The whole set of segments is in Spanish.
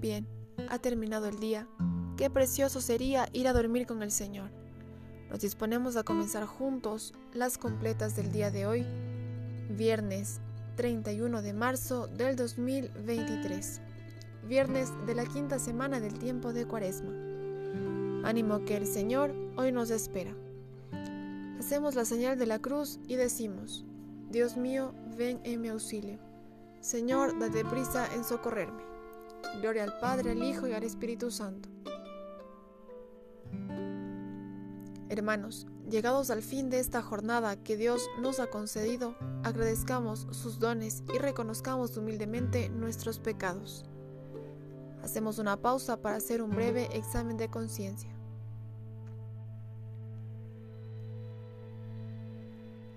Bien, ha terminado el día. Qué precioso sería ir a dormir con el Señor. Nos disponemos a comenzar juntos las completas del día de hoy, viernes 31 de marzo del 2023, viernes de la quinta semana del tiempo de Cuaresma. Ánimo que el Señor hoy nos espera. Hacemos la señal de la cruz y decimos, Dios mío, ven en mi auxilio. Señor, date prisa en socorrerme. Gloria al Padre, al Hijo y al Espíritu Santo. Hermanos, llegados al fin de esta jornada que Dios nos ha concedido, agradezcamos sus dones y reconozcamos humildemente nuestros pecados. Hacemos una pausa para hacer un breve examen de conciencia.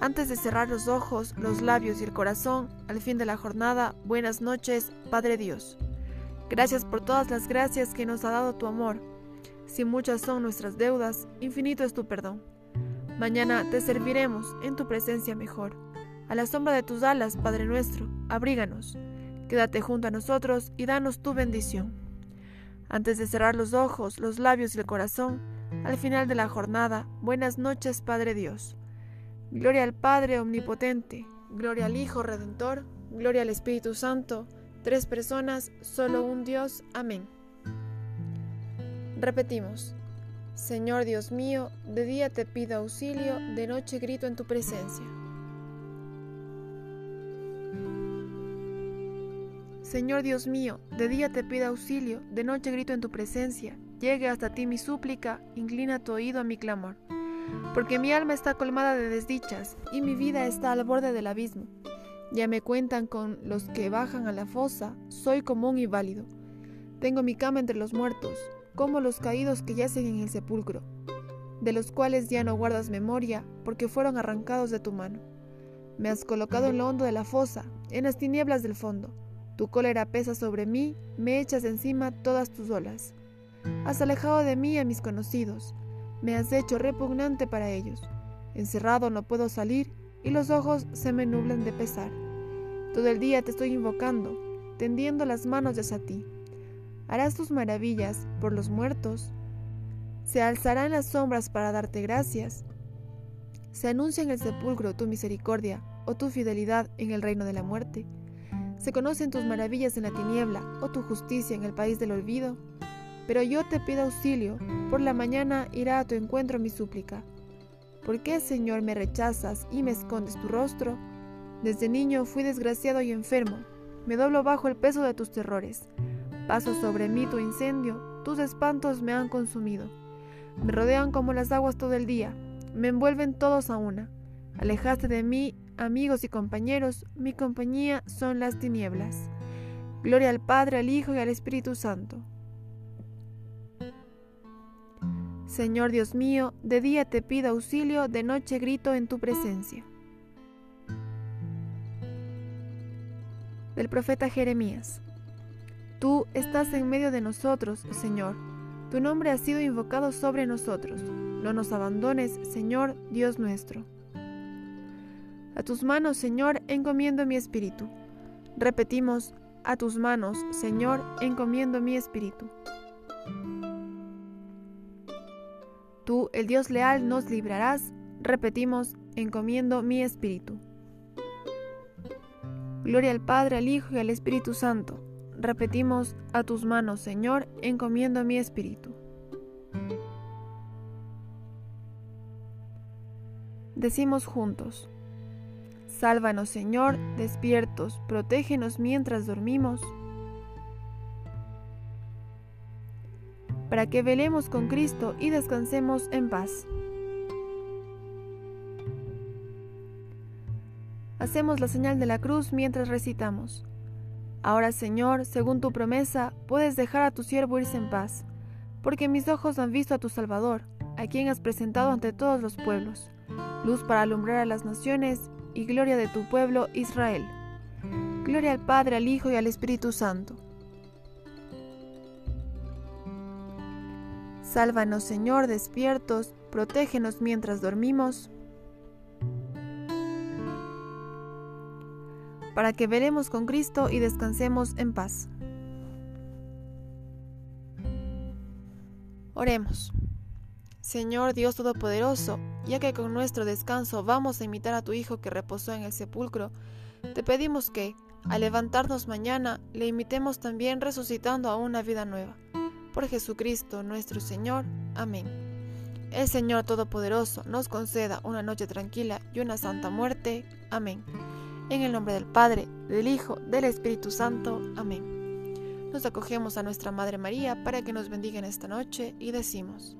Antes de cerrar los ojos, los labios y el corazón, al fin de la jornada, buenas noches, Padre Dios. Gracias por todas las gracias que nos ha dado tu amor. Si muchas son nuestras deudas, infinito es tu perdón. Mañana te serviremos en tu presencia mejor. A la sombra de tus alas, Padre nuestro, abríganos. Quédate junto a nosotros y danos tu bendición. Antes de cerrar los ojos, los labios y el corazón, al final de la jornada, buenas noches, Padre Dios. Gloria al Padre Omnipotente, gloria al Hijo Redentor, gloria al Espíritu Santo, tres personas, solo un Dios. Amén. Repetimos, Señor Dios mío, de día te pido auxilio, de noche grito en tu presencia. Señor Dios mío, de día te pido auxilio, de noche grito en tu presencia. Llegue hasta ti mi súplica, inclina tu oído a mi clamor porque mi alma está colmada de desdichas y mi vida está al borde del abismo. Ya me cuentan con los que bajan a la fosa, soy como un inválido. Tengo mi cama entre los muertos, como los caídos que yacen en el sepulcro, de los cuales ya no guardas memoria, porque fueron arrancados de tu mano. Me has colocado en lo hondo de la fosa, en las tinieblas del fondo. Tu cólera pesa sobre mí, me echas encima todas tus olas. Has alejado de mí a mis conocidos, me has hecho repugnante para ellos. Encerrado no puedo salir y los ojos se me nublan de pesar. Todo el día te estoy invocando, tendiendo las manos hacia ti. Harás tus maravillas por los muertos. Se alzarán las sombras para darte gracias. Se anuncia en el sepulcro tu misericordia o tu fidelidad en el reino de la muerte. Se conocen tus maravillas en la tiniebla o tu justicia en el país del olvido. Pero yo te pido auxilio, por la mañana irá a tu encuentro mi súplica. ¿Por qué, Señor, me rechazas y me escondes tu rostro? Desde niño fui desgraciado y enfermo, me doblo bajo el peso de tus terrores. Paso sobre mí tu incendio, tus espantos me han consumido. Me rodean como las aguas todo el día, me envuelven todos a una. Alejaste de mí, amigos y compañeros, mi compañía son las tinieblas. Gloria al Padre, al Hijo y al Espíritu Santo Señor Dios mío, de día te pido auxilio, de noche grito en tu presencia. Del profeta Jeremías. Tú estás en medio de nosotros, Señor. Tu nombre ha sido invocado sobre nosotros. No nos abandones, Señor, Dios nuestro. A tus manos, Señor, encomiendo mi espíritu. Repetimos, a tus manos, Señor, encomiendo mi espíritu. Tú, el Dios leal, nos librarás. Repetimos, encomiendo mi espíritu. Gloria al Padre, al Hijo y al Espíritu Santo. Repetimos, a tus manos, Señor, encomiendo mi espíritu. Decimos juntos, Sálvanos, Señor, despiertos, protégenos mientras dormimos para que velemos con Cristo y descansemos en paz. Hacemos la señal de la cruz mientras recitamos. Ahora, Señor, según tu promesa, puedes dejar a tu siervo irse en paz, porque mis ojos han visto a tu Salvador, a quien has presentado ante todos los pueblos, luz para alumbrar a las naciones y gloria de tu pueblo Israel. Gloria al Padre, al Hijo y al Espíritu Santo. Sálvanos, Señor, despiertos, protégenos mientras dormimos. para que veremos con Cristo y descansemos en paz. Oremos. Señor Dios Todopoderoso, ya que con nuestro descanso vamos a imitar a tu Hijo que reposó en el sepulcro, te pedimos que, al levantarnos mañana, le imitemos también resucitando a una vida nueva. Por Jesucristo nuestro Señor. Amén. El Señor Todopoderoso nos conceda una noche tranquila y una santa muerte. Amén. En el nombre del Padre, del Hijo, del Espíritu Santo. Amén. Nos acogemos a nuestra Madre María para que nos bendiga en esta noche y decimos,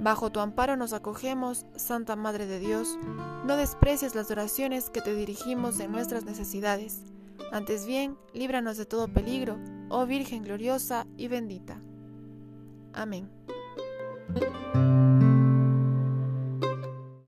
Bajo tu amparo nos acogemos, Santa Madre de Dios, no desprecies las oraciones que te dirigimos en nuestras necesidades. Antes bien, líbranos de todo peligro, oh Virgen gloriosa y bendita. Amén.